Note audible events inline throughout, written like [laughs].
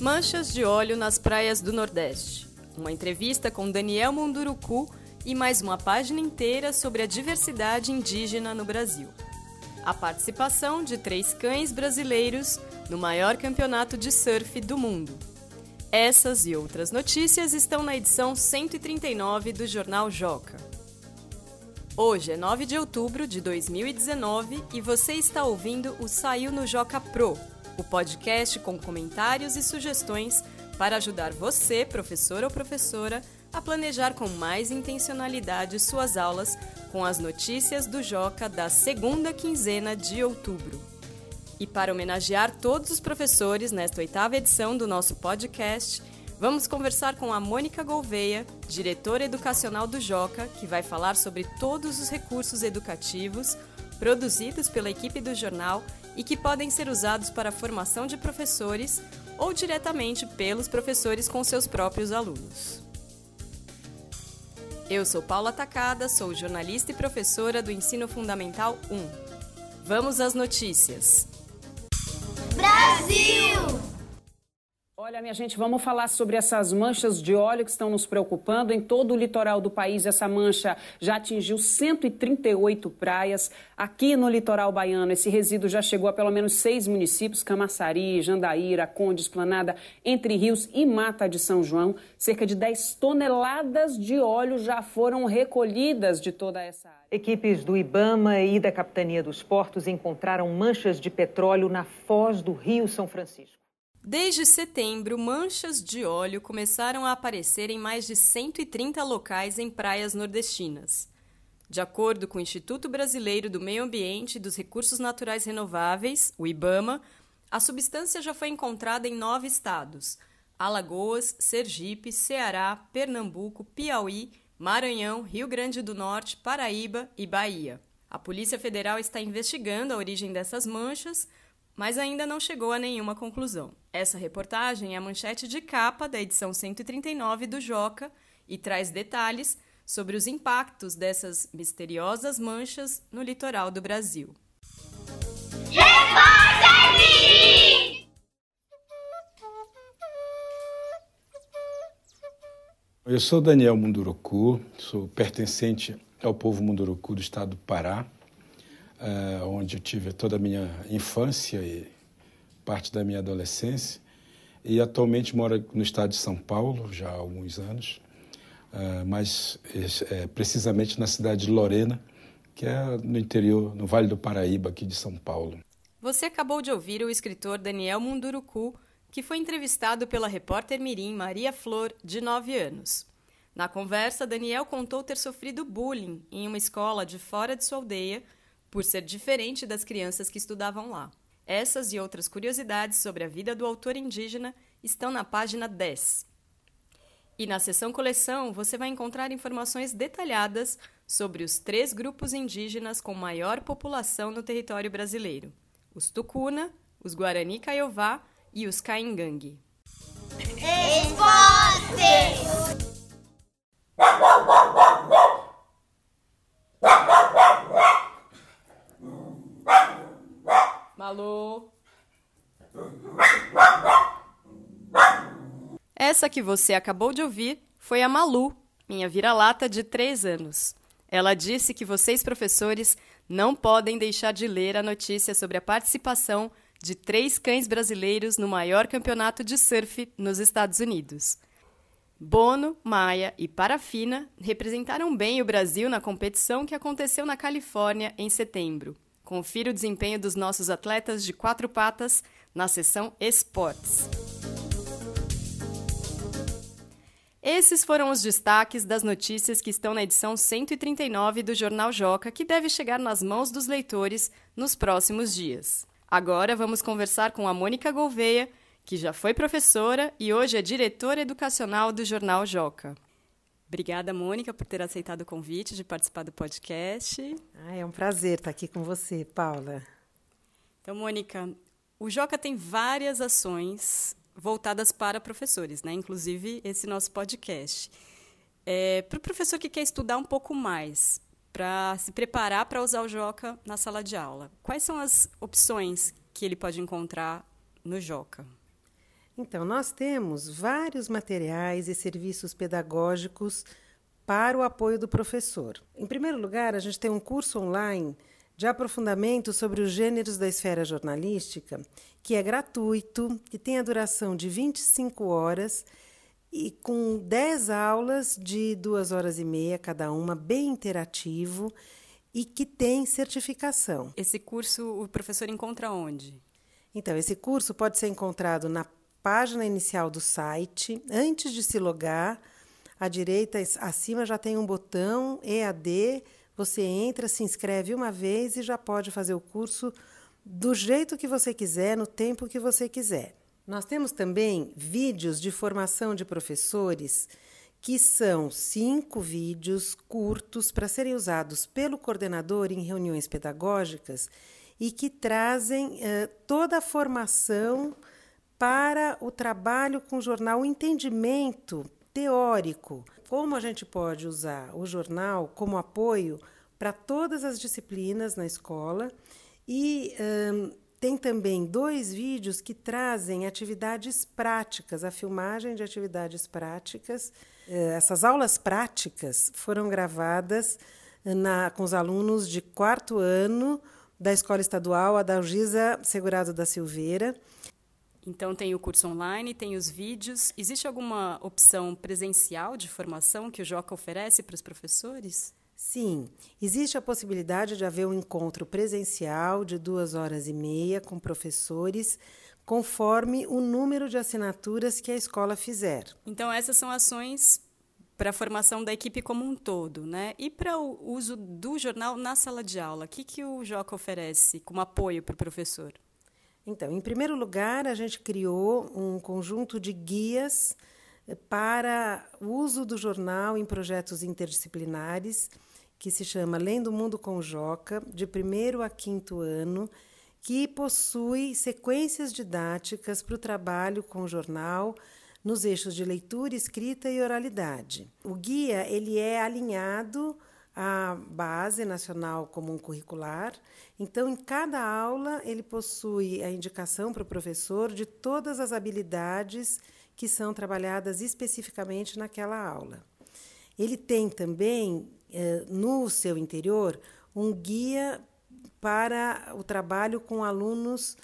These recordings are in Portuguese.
Manchas de óleo nas praias do Nordeste. Uma entrevista com Daniel Munduruku e mais uma página inteira sobre a diversidade indígena no Brasil. A participação de três cães brasileiros no maior campeonato de surf do mundo. Essas e outras notícias estão na edição 139 do Jornal Joca. Hoje é 9 de outubro de 2019 e você está ouvindo o Saiu no Joca Pro, o podcast com comentários e sugestões para ajudar você, professor ou professora, a planejar com mais intencionalidade suas aulas com as notícias do Joca da segunda quinzena de outubro. E para homenagear todos os professores nesta oitava edição do nosso podcast, vamos conversar com a Mônica Gouveia, diretora educacional do Joca, que vai falar sobre todos os recursos educativos produzidos pela equipe do jornal e que podem ser usados para a formação de professores ou diretamente pelos professores com seus próprios alunos. Eu sou Paula Tacada, sou jornalista e professora do Ensino Fundamental 1. Vamos às notícias. Brasil! Olha, minha gente, vamos falar sobre essas manchas de óleo que estão nos preocupando. Em todo o litoral do país, essa mancha já atingiu 138 praias. Aqui no litoral baiano, esse resíduo já chegou a pelo menos seis municípios: Camaçari, Jandaíra, Conde, Esplanada, Entre Rios e Mata de São João. Cerca de 10 toneladas de óleo já foram recolhidas de toda essa área. Equipes do Ibama e da Capitania dos Portos encontraram manchas de petróleo na foz do Rio São Francisco. Desde setembro, manchas de óleo começaram a aparecer em mais de 130 locais em praias nordestinas. De acordo com o Instituto Brasileiro do Meio Ambiente e dos Recursos Naturais Renováveis, o IBAMA, a substância já foi encontrada em nove estados: Alagoas, Sergipe, Ceará, Pernambuco, Piauí, Maranhão, Rio Grande do Norte, Paraíba e Bahia. A Polícia Federal está investigando a origem dessas manchas mas ainda não chegou a nenhuma conclusão. Essa reportagem é a manchete de capa da edição 139 do Joca e traz detalhes sobre os impactos dessas misteriosas manchas no litoral do Brasil. Eu sou Daniel Munduruku, sou pertencente ao povo Munduruku do estado do Pará uh, onde eu tive toda a minha infância e parte da minha adolescência. E atualmente moro no estado de São Paulo, já há alguns anos, uh, mas é, precisamente na cidade de Lorena, que é no interior, no Vale do Paraíba, aqui de São Paulo. Você acabou de ouvir o escritor Daniel Munduruku, que foi entrevistado pela repórter Mirim Maria Flor, de 9 anos. Na conversa, Daniel contou ter sofrido bullying em uma escola de fora de sua aldeia por ser diferente das crianças que estudavam lá. Essas e outras curiosidades sobre a vida do autor indígena estão na página 10. E na seção coleção você vai encontrar informações detalhadas sobre os três grupos indígenas com maior população no território brasileiro: os Tucuna, os Guarani Kaiowá e os Caingangue. Esporte! Malu. Essa que você acabou de ouvir foi a Malu, minha vira-lata de 3 anos. Ela disse que vocês, professores, não podem deixar de ler a notícia sobre a participação de três cães brasileiros no maior campeonato de surf nos Estados Unidos. Bono, Maia e Parafina representaram bem o Brasil na competição que aconteceu na Califórnia em setembro. Confira o desempenho dos nossos atletas de quatro patas na seção Esportes. Esses foram os destaques das notícias que estão na edição 139 do Jornal Joca, que deve chegar nas mãos dos leitores nos próximos dias. Agora vamos conversar com a Mônica Gouveia, que já foi professora e hoje é diretora educacional do Jornal Joca. Obrigada, Mônica, por ter aceitado o convite de participar do podcast. Ah, é um prazer estar aqui com você, Paula. Então, Mônica, o Joca tem várias ações voltadas para professores, né? inclusive esse nosso podcast. É, para o professor que quer estudar um pouco mais, para se preparar para usar o Joca na sala de aula, quais são as opções que ele pode encontrar no Joca? Então, nós temos vários materiais e serviços pedagógicos para o apoio do professor. Em primeiro lugar, a gente tem um curso online de aprofundamento sobre os gêneros da esfera jornalística, que é gratuito, que tem a duração de 25 horas e com 10 aulas de duas horas e meia cada uma, bem interativo e que tem certificação. Esse curso o professor encontra onde? Então, esse curso pode ser encontrado na página inicial do site, antes de se logar, à direita acima já tem um botão EAD você entra, se inscreve uma vez e já pode fazer o curso do jeito que você quiser, no tempo que você quiser. Nós temos também vídeos de formação de professores, que são cinco vídeos curtos para serem usados pelo coordenador em reuniões pedagógicas e que trazem eh, toda a formação para o trabalho com o jornal, o entendimento teórico como a gente pode usar o jornal como apoio para todas as disciplinas na escola e um, tem também dois vídeos que trazem atividades práticas, a filmagem de atividades práticas. Eh, essas aulas práticas foram gravadas na, com os alunos de quarto ano da Escola Estadual Adalgisa Segurado da Silveira. Então tem o curso online, tem os vídeos. Existe alguma opção presencial de formação que o Joca oferece para os professores? Sim, existe a possibilidade de haver um encontro presencial de duas horas e meia com professores, conforme o número de assinaturas que a escola fizer. Então essas são ações para a formação da equipe como um todo, né? E para o uso do jornal na sala de aula, o que, que o Joca oferece como apoio para o professor? Então, em primeiro lugar, a gente criou um conjunto de guias eh, para o uso do jornal em projetos interdisciplinares, que se chama Lendo o Mundo com Joca, de primeiro a quinto ano, que possui sequências didáticas para o trabalho com o jornal nos eixos de leitura, escrita e oralidade. O guia ele é alinhado a Base Nacional Comum Curricular. Então, em cada aula, ele possui a indicação para o professor de todas as habilidades que são trabalhadas especificamente naquela aula. Ele tem também, eh, no seu interior, um guia para o trabalho com alunos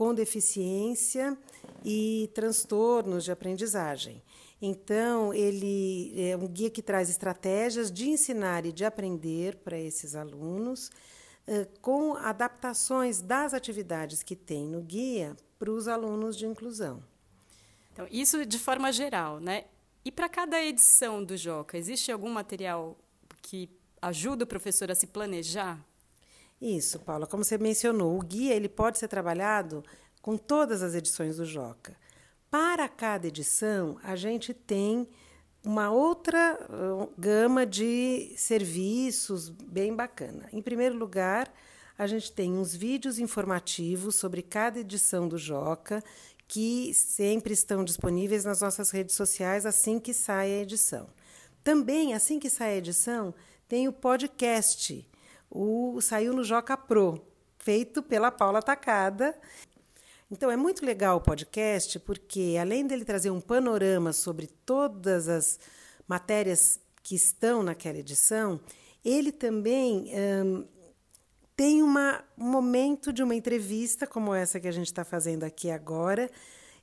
com deficiência e transtornos de aprendizagem. Então, ele é um guia que traz estratégias de ensinar e de aprender para esses alunos, com adaptações das atividades que tem no guia para os alunos de inclusão. Então, isso de forma geral, né? E para cada edição do Joca, existe algum material que ajuda o professor a se planejar? Isso, Paula. Como você mencionou, o guia ele pode ser trabalhado com todas as edições do Joca. Para cada edição, a gente tem uma outra uh, gama de serviços bem bacana. Em primeiro lugar, a gente tem uns vídeos informativos sobre cada edição do Joca, que sempre estão disponíveis nas nossas redes sociais assim que sai a edição. Também, assim que sai a edição, tem o podcast, o Saiu no Joca Pro, feito pela Paula Tacada então é muito legal o podcast, porque além dele trazer um panorama sobre todas as matérias que estão naquela edição, ele também hum, tem uma, um momento de uma entrevista, como essa que a gente está fazendo aqui agora,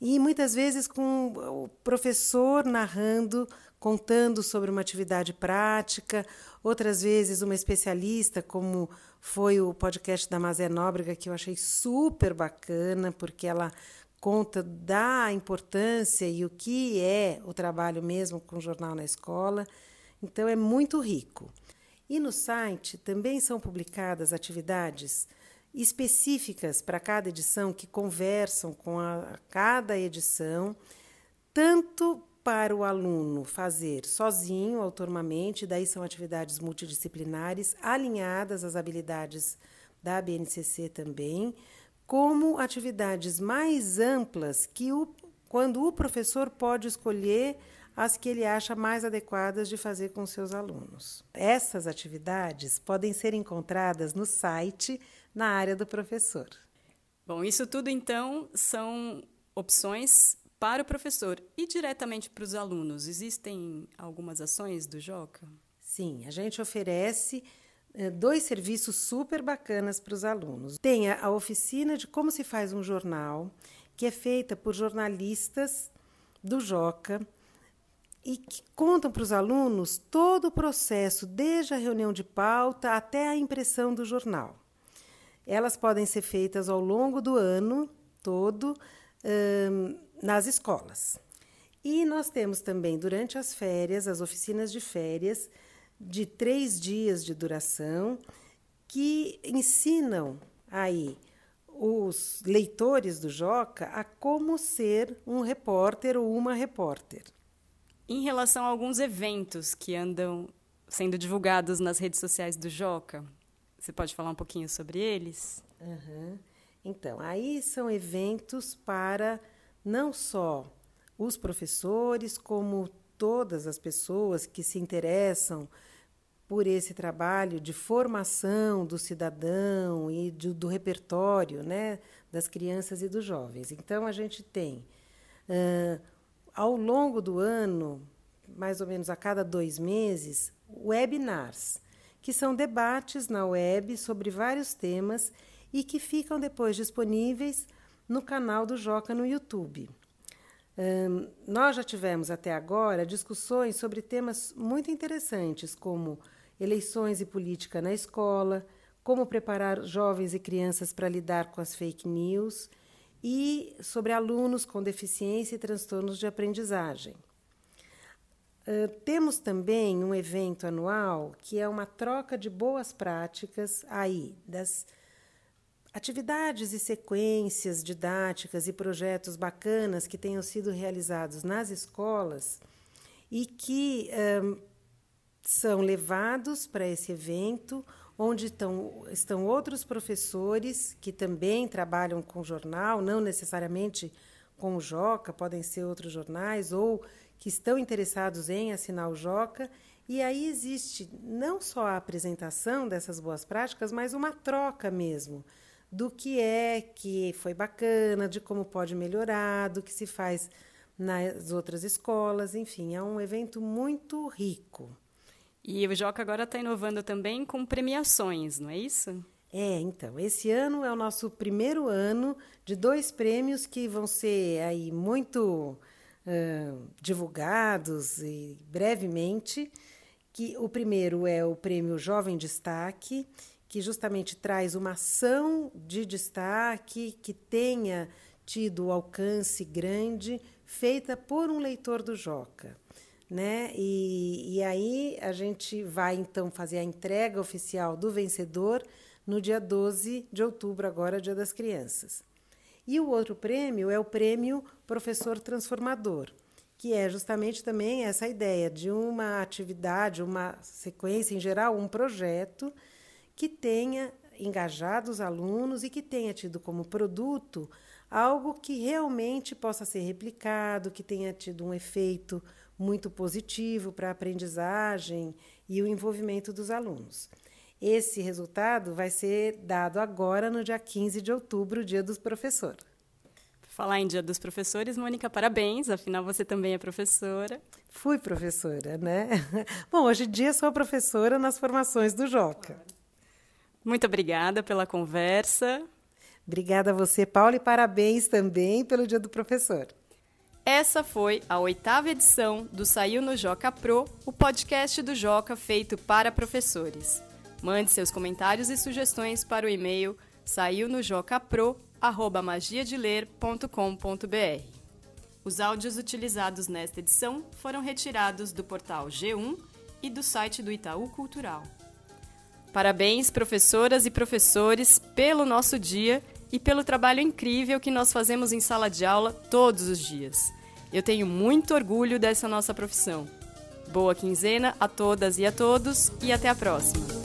e muitas vezes com o professor narrando, contando sobre uma atividade prática, outras vezes uma especialista, como foi o podcast da Mazé Nóbrega, que eu achei super bacana, porque ela conta da importância e o que é o trabalho mesmo com o jornal na escola. Então, é muito rico. E no site também são publicadas atividades específicas para cada edição que conversam com a, cada edição, tanto para o aluno fazer sozinho, autonomamente, daí são atividades multidisciplinares, alinhadas às habilidades da BNCC também, como atividades mais amplas que o, quando o professor pode escolher as que ele acha mais adequadas de fazer com seus alunos. Essas atividades podem ser encontradas no site na área do professor. Bom, isso tudo então são opções para o professor e diretamente para os alunos. Existem algumas ações do Joca? Sim, a gente oferece eh, dois serviços super bacanas para os alunos. Tem a oficina de como se faz um jornal, que é feita por jornalistas do Joca e que contam para os alunos todo o processo, desde a reunião de pauta até a impressão do jornal. Elas podem ser feitas ao longo do ano todo hum, nas escolas. E nós temos também, durante as férias, as oficinas de férias, de três dias de duração, que ensinam aí os leitores do Joca a como ser um repórter ou uma repórter. Em relação a alguns eventos que andam sendo divulgados nas redes sociais do Joca, você pode falar um pouquinho sobre eles? Uhum. Então, aí são eventos para não só os professores, como todas as pessoas que se interessam por esse trabalho de formação do cidadão e do, do repertório né, das crianças e dos jovens. Então, a gente tem, uh, ao longo do ano, mais ou menos a cada dois meses, webinars, que são debates na web sobre vários temas e que ficam depois disponíveis no canal do Joca no YouTube. Um, nós já tivemos até agora discussões sobre temas muito interessantes, como eleições e política na escola, como preparar jovens e crianças para lidar com as fake news e sobre alunos com deficiência e transtornos de aprendizagem. Uh, temos também um evento anual que é uma troca de boas práticas aí das atividades e sequências didáticas e projetos bacanas que tenham sido realizados nas escolas e que um, são levados para esse evento, onde estão, estão outros professores que também trabalham com jornal, não necessariamente com o Joca, podem ser outros jornais, ou que estão interessados em assinar o Joca. E aí existe não só a apresentação dessas boas práticas, mas uma troca mesmo do que é que foi bacana, de como pode melhorar, do que se faz nas outras escolas, enfim, é um evento muito rico. E o Joca agora está inovando também com premiações, não é isso? É, então, esse ano é o nosso primeiro ano de dois prêmios que vão ser aí muito uh, divulgados e brevemente. Que o primeiro é o prêmio Jovem Destaque, que justamente traz uma ação de destaque que tenha tido alcance grande, feita por um leitor do Joca. Né? E, e aí a gente vai então fazer a entrega oficial do vencedor no dia 12 de outubro, agora, Dia das Crianças. E o outro prêmio é o prêmio Professor Transformador, que é justamente também essa ideia de uma atividade, uma sequência em geral, um projeto que tenha engajado os alunos e que tenha tido como produto algo que realmente possa ser replicado, que tenha tido um efeito muito positivo para a aprendizagem e o envolvimento dos alunos. Esse resultado vai ser dado agora no dia 15 de outubro, dia dos professores. Falar em Dia dos Professores, Mônica, parabéns, afinal você também é professora. Fui professora, né? [laughs] Bom, hoje em dia sou professora nas formações do Joca. Muito obrigada pela conversa. Obrigada a você, Paulo, e parabéns também pelo Dia do Professor. Essa foi a oitava edição do Saiu no Joca Pro, o podcast do Joca feito para professores. Mande seus comentários e sugestões para o e-mail saiunojocapro@magiadeler.com.br. Os áudios utilizados nesta edição foram retirados do portal G1 e do site do Itaú Cultural. Parabéns, professoras e professores, pelo nosso dia e pelo trabalho incrível que nós fazemos em sala de aula todos os dias. Eu tenho muito orgulho dessa nossa profissão. Boa quinzena a todas e a todos e até a próxima!